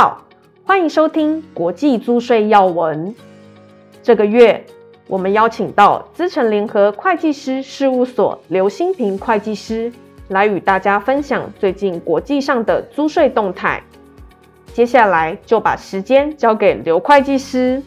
好，欢迎收听国际租税要闻。这个月，我们邀请到资诚联合会计师事务所刘新平会计师来与大家分享最近国际上的租税动态。接下来就把时间交给刘会计师。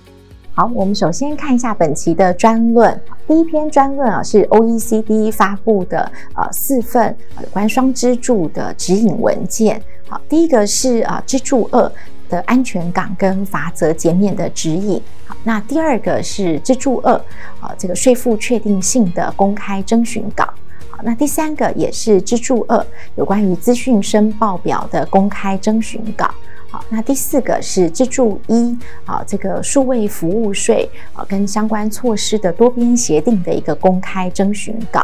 好，我们首先看一下本期的专论。第一篇专论啊，是 OECD 发布的呃四份有关双支柱的指引文件。好，第一个是啊支柱二的安全港跟罚则减免的指引。好，那第二个是支柱二啊这个税负确定性的公开征询稿。好，那第三个也是支柱二有关于资讯申报表的公开征询稿。好，那第四个是支柱一啊，这个数位服务税啊跟相关措施的多边协定的一个公开征询稿。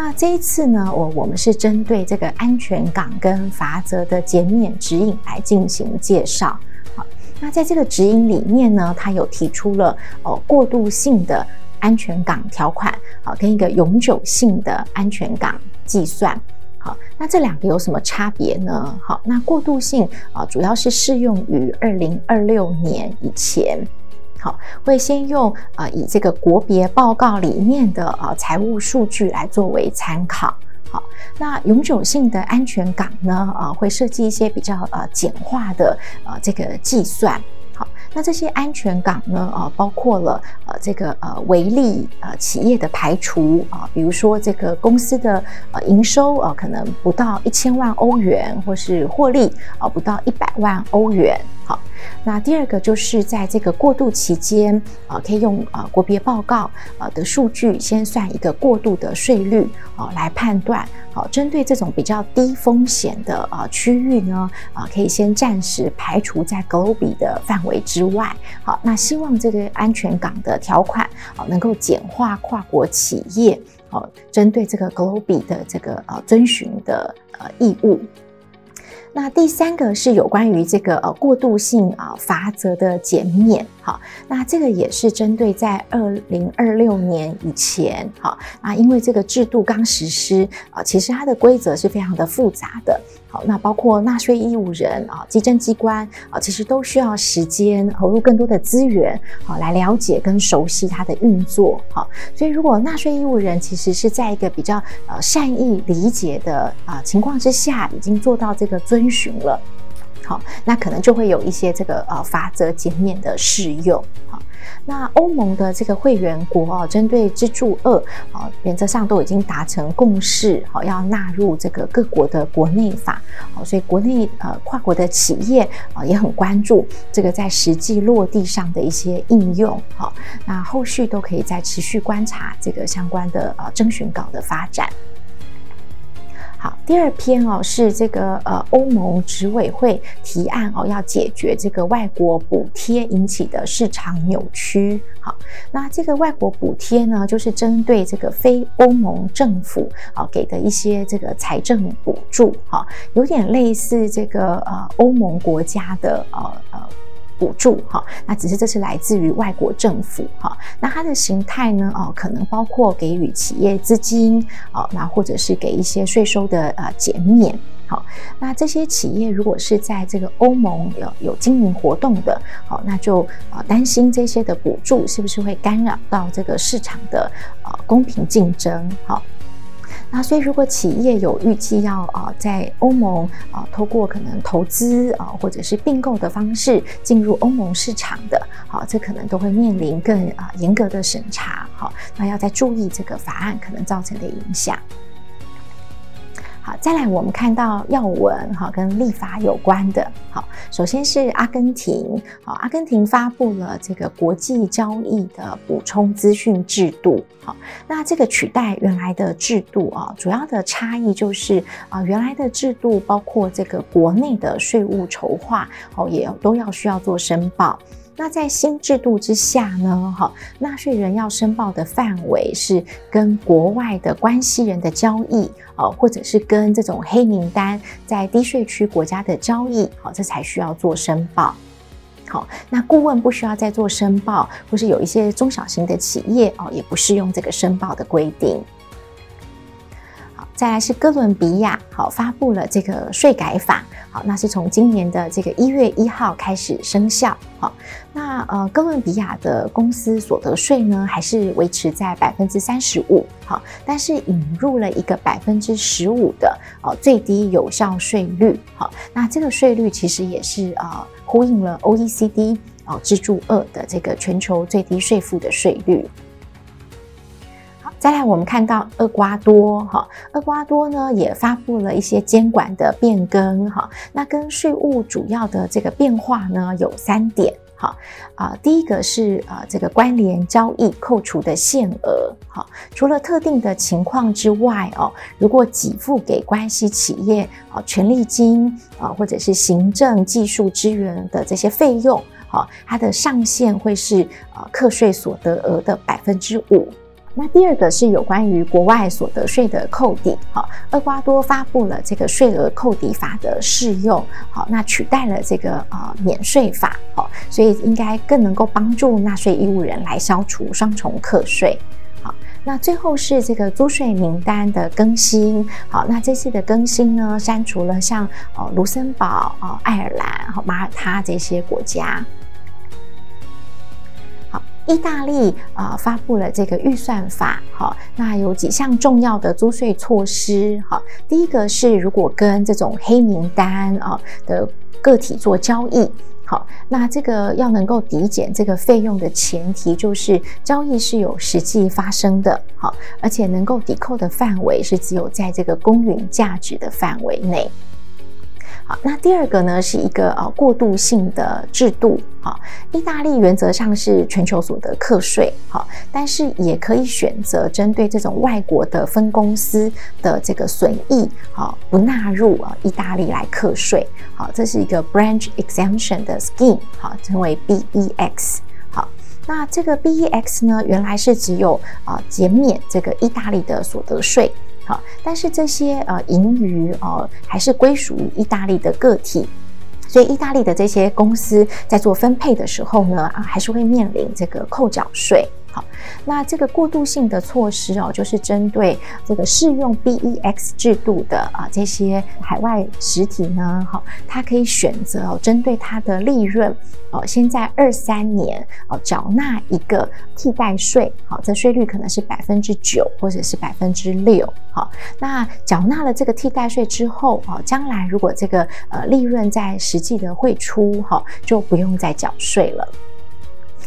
那这一次呢，我我们是针对这个安全港跟罚则的减免指引来进行介绍。好，那在这个指引里面呢，它有提出了哦过渡性的安全港条款，好，跟一个永久性的安全港计算。好，那这两个有什么差别呢？好，那过渡性啊，主要是适用于二零二六年以前。好，会先用啊，以这个国别报告里面的啊财务数据来作为参考。好，那永久性的安全港呢，啊，会设计一些比较呃简化的啊这个计算。好，那这些安全港呢，呃，包括了呃这个呃微利呃企业的排除啊，呃，比如说这个公司的呃营收呃可能不到一千万欧元，或是获利啊，呃，不到一百万欧元。好，那第二个就是在这个过渡期间啊，呃，可以用呃国别报告呃的数据先算一个过渡的税率啊，呃，来判断。好，针对这种比较低风险的啊区域呢，啊可以先暂时排除在 GloBE 的范围之外。好，那希望这个安全港的条款啊能够简化跨国企业哦针对这个 GloBE 的这个呃遵循的呃义务。那第三个是有关于这个呃过渡性啊罚则的减免，好，那这个也是针对在二零二六年以前，好，那，因为这个制度刚实施啊，其实它的规则是非常的复杂的。好，那包括纳税义务人啊、稽征机关啊，其实都需要时间投入更多的资源，好来了解跟熟悉它的运作。好，所以如果纳税义务人其实是在一个比较呃善意理解的啊情况之下，已经做到这个遵循了，好，那可能就会有一些这个呃法则减免的适用。好。那欧盟的这个会员国啊，针对支柱二啊，原则上都已经达成共识，好要纳入这个各国的国内法，好，所以国内呃跨国的企业啊也很关注这个在实际落地上的一些应用，好，那后续都可以再持续观察这个相关的呃征询稿的发展。好，第二篇哦是这个呃欧盟执委会提案哦，要解决这个外国补贴引起的市场扭曲。好，那这个外国补贴呢，就是针对这个非欧盟政府啊给的一些这个财政补助，哈，有点类似这个呃欧盟国家的呃呃。补助哈，那只是这是来自于外国政府哈，那它的形态呢哦，可能包括给予企业资金哦，那或者是给一些税收的呃减免好，那这些企业如果是在这个欧盟有有经营活动的，好，那就呃担心这些的补助是不是会干扰到这个市场的呃公平竞争好。那所以，如果企业有预计要啊在欧盟啊透过可能投资啊或者是并购的方式进入欧盟市场的，好，这可能都会面临更啊严格的审查，好，那要再注意这个法案可能造成的影响。好，再来我们看到要闻哈，跟立法有关的。好，首先是阿根廷，好，阿根廷发布了这个国际交易的补充资讯制度。好，那这个取代原来的制度啊，主要的差异就是啊，原来的制度包括这个国内的税务筹划哦，也都要需要做申报。那在新制度之下呢，哈，纳税人要申报的范围是跟国外的关系人的交易，哦，或者是跟这种黑名单在低税区国家的交易，好，这才需要做申报。好，那顾问不需要再做申报，或是有一些中小型的企业哦，也不适用这个申报的规定。再来是哥伦比亚，好，发布了这个税改法，好，那是从今年的这个一月一号开始生效，好，那呃，哥伦比亚的公司所得税呢，还是维持在百分之三十五，好，但是引入了一个百分之十五的呃最低有效税率，好，那这个税率其实也是呃呼应了 OECD 哦支柱二的这个全球最低税负的税率。再来，我们看到厄瓜多哈，厄瓜多呢也发布了一些监管的变更哈。那跟税务主要的这个变化呢有三点哈啊，第一个是啊这个关联交易扣除的限额哈，除了特定的情况之外哦，如果给付给关系企业啊权利金啊或者是行政技术支援的这些费用哈，它的上限会是啊课税所得额的百分之五。那第二个是有关于国外所得税的扣抵，好，厄瓜多发布了这个税额扣抵法的适用，好，那取代了这个呃免税法，好，所以应该更能够帮助纳税义务人来消除双重课税，好，那最后是这个租税名单的更新，好，那这次的更新呢，删除了像哦卢森堡、哦爱尔兰、和马耳他这些国家。意大利啊、发布了这个预算法，好，那有几项重要的租税措施，好，第一个是如果跟这种黑名单啊的个体做交易，好，那这个要能够抵减这个费用的前提就是交易是有实际发生的，好，而且能够抵扣的范围是只有在这个公允价值的范围内。好，那第二个呢是一个呃过渡性的制度。好，意大利原则上是全球所得课税，好，但是也可以选择针对这种外国的分公司的这个损益，好，不纳入啊意大利来课税。好，这是一个 branch exemption 的 scheme，好，称为 BEX。好，那这个 BEX 呢，原来是只有啊减免这个意大利的所得税。好，但是这些呃盈余呃还是归属于意大利的个体，所以意大利的这些公司在做分配的时候呢，啊还是会面临这个扣缴税。好，那这个过渡性的措施哦，就是针对这个适用 BEX 制度的啊这些海外实体呢，好，它可以选择哦，针对它的利润哦，先在二三年哦缴纳一个替代税，好，这税率可能是百分之九或者是百分之六，好，那缴纳了这个替代税之后，哦，将来如果这个呃利润在实际的汇出，哈，就不用再缴税了。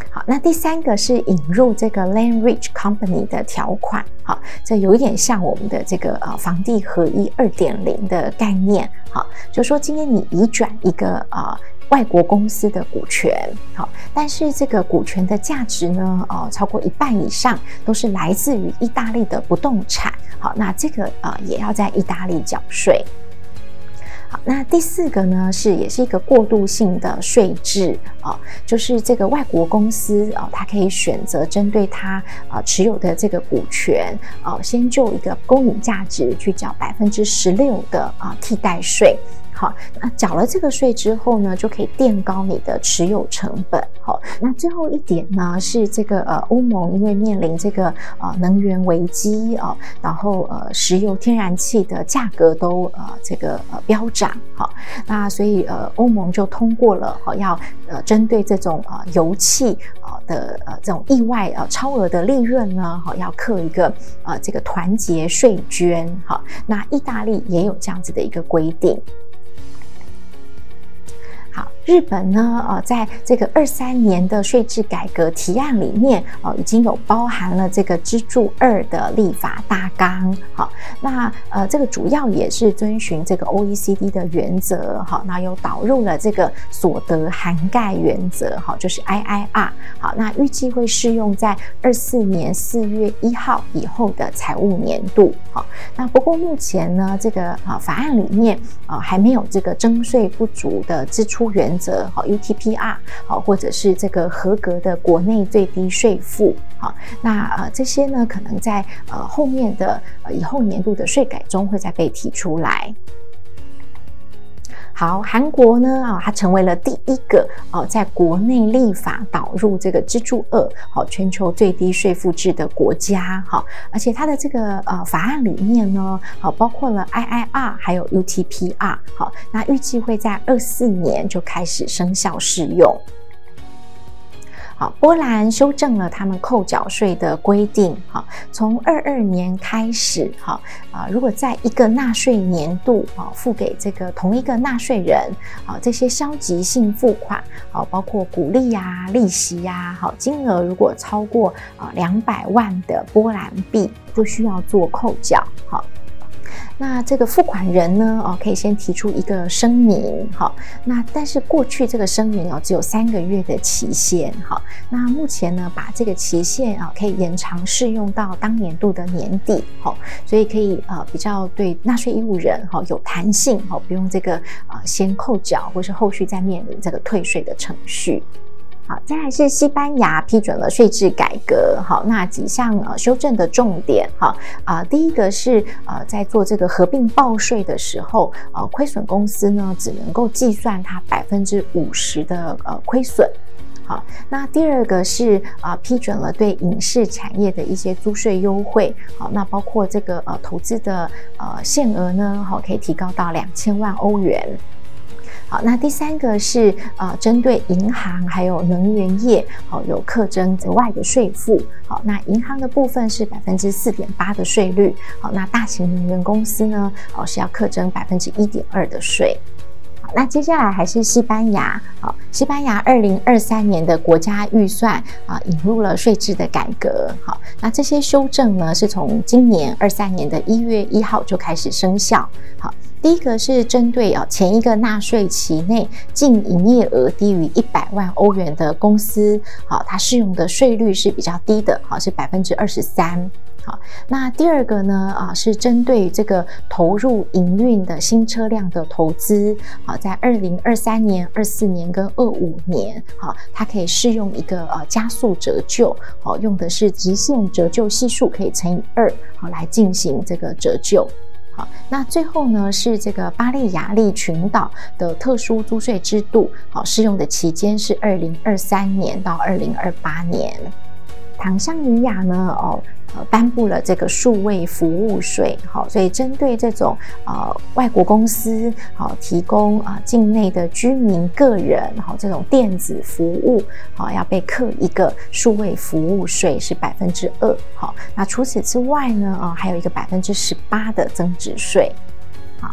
好，那第三个是引入这个 Land Rich Company 的条款，好，这有一点像我们的这个呃房地合一二点零的概念，好，就说今天你移转一个呃外国公司的股权，好，但是这个股权的价值呢，呃超过一半以上都是来自于意大利的不动产，好，那这个呃也要在意大利缴税。那第四个呢，是也是一个过渡性的税制啊，就是这个外国公司啊，它可以选择针对它啊持有的这个股权啊，先就一个公允价值去缴百分之十六的啊替代税。好，那缴了这个税之后呢，就可以垫高你的持有成本。好，那最后一点呢，是这个呃欧盟因为面临这个呃能源危机啊，然后呃石油天然气的价格都呃这个呃飙涨。好，那所以呃欧盟就通过了好要呃针对这种呃油气啊的呃这种意外呃超额的利润呢，好要刻一个呃这个团结税捐。好，那意大利也有这样子的一个规定。日本呢，呃，在这个二三年的税制改革提案里面，呃，已经有包含了这个支柱二的立法大纲。好，那呃，这个主要也是遵循这个 OECD 的原则。好，那又导入了这个所得涵盖原则。好，就是 IIR。好，那预计会适用在二四年四月一号以后的财务年度。好，那不过目前呢，这个啊法案里面啊还没有这个征税不足的支出。原则好，UTPR 好，或者是这个合格的国内最低税负好，那呃这些呢，可能在呃后面的呃以后年度的税改中会再被提出来。好，韩国呢啊，它成为了第一个哦，在国内立法导入这个支柱二，好，全球最低税负制的国家，好，而且它的这个呃法案里面呢，好，包括了 IIR 还有 UTPR，好，那预计会在二四年就开始生效适用。好，波兰修正了他们扣缴税的规定。好，从二二年开始，好啊，如果在一个纳税年度啊付给这个同一个纳税人，啊这些消极性付款，啊，包括股利呀、利息呀，好，金额如果超过啊两百万的波兰币，就需要做扣缴。好。那这个付款人呢，哦，可以先提出一个声明，好，那但是过去这个声明哦，只有三个月的期限，好，那目前呢，把这个期限啊，可以延长适用到当年度的年底，好，所以可以呃比较对纳税义务人哈有弹性，好，不用这个啊先扣缴，或是后续再面临这个退税的程序。好，再来是西班牙批准了税制改革，好，那几项呃修正的重点，哈啊，第一个是呃在做这个合并报税的时候，呃亏损公司呢只能够计算它百分之五十的呃亏损，好，那第二个是啊、呃、批准了对影视产业的一些租税优惠，好，那包括这个呃投资的呃限额呢，好可以提高到两千万欧元。好，那第三个是呃，针对银行还有能源业，好有课征额外的税负。好，那银行的部分是百分之四点八的税率。好，那大型能源公司呢，哦是要课征百分之一点二的税。好，那接下来还是西班牙。好，西班牙二零二三年的国家预算啊，引入了税制的改革。好，那这些修正呢，是从今年二三年的一月一号就开始生效。好。第一个是针对啊前一个纳税期内净营业额低于一百万欧元的公司，好，它适用的税率是比较低的，好，是百分之二十三。好，那第二个呢啊是针对这个投入营运的新车辆的投资，好，在二零二三年、二四年跟二五年，好，它可以适用一个呃加速折旧，好，用的是直线折旧系数可以乘以二，好，来进行这个折旧。那最后呢是这个巴利亚利群岛的特殊租税制度，好，适用的期间是二零二三年到二零二八年。坦桑尼亚呢，哦。呃，颁布了这个数位服务税，好，所以针对这种呃外国公司，好，提供啊、境内的居民个人，好，这种电子服务，好，要被课一个数位服务税是百分之二，好，那除此之外呢，啊、还有一个百分之十八的增值税。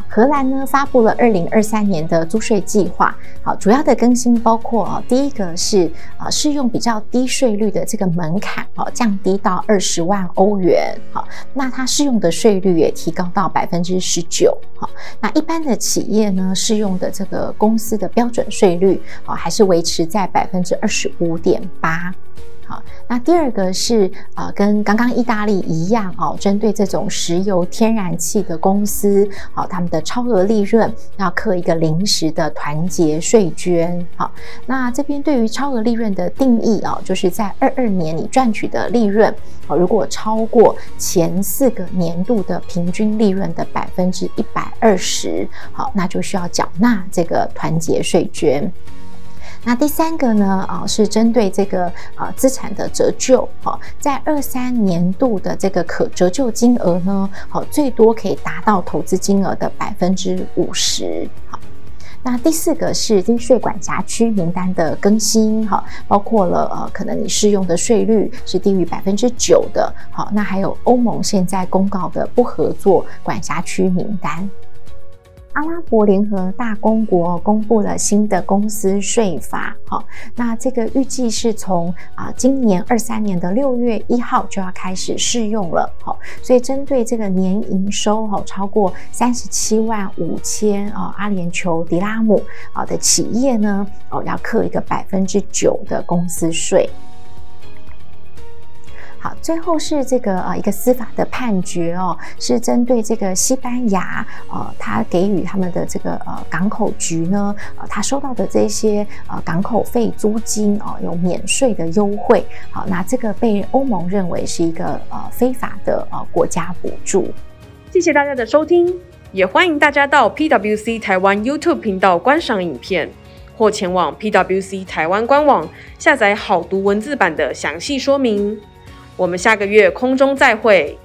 荷兰呢发布了二零二三年的租税计划。好，主要的更新包括啊，第一个是啊，适用比较低税率的这个门槛，好，降低到二十万欧元。好，那它适用的税率也提高到百分之十九。好，那一般的企业呢，适用的这个公司的标准税率啊，还是维持在百分之二十五点八。好，那第二个是啊、跟刚刚意大利一样哦，针对这种石油天然气的公司，好、他们的超额利润要课一个临时的团结税捐。好，那这边对于超额利润的定义、哦，就是在二二年你赚取的利润，哦，如果超过前四个年度的平均利润的百分之一百二十，好，那就需要缴纳这个团结税捐。那第三个呢，啊，是针对这个啊资产的折旧，哈，在二三年度的这个可折旧金额呢，好，最多可以达到投资金额的百分之五十，好。那第四个是低税管辖区名单的更新，哈，包括了呃，可能你适用的税率是低于百分之九的，好，那还有欧盟现在公告的不合作管辖区名单。阿拉伯联合大公国公布了新的公司税法，好，那这个预计是从啊今年二三年的六月一号就要开始适用了，好，所以针对这个年营收哈超过三十七万五千啊阿联酋迪拉姆啊的企业呢，哦要课一个百分之九的公司税。好，最后是这个呃一个司法的判决哦，是针对这个西班牙呃，他给予他们的这个呃港口局呢，呃，他收到的这些呃港口费租金哦，有免税的优惠。好，那这个被欧盟认为是一个呃非法的呃国家补助。谢谢大家的收听。也欢迎大家到 PWC 台湾 YouTube 频道观赏影片，或前往 PWC 台湾官网下载好读文字版的详细说明。我们下个月空中再会。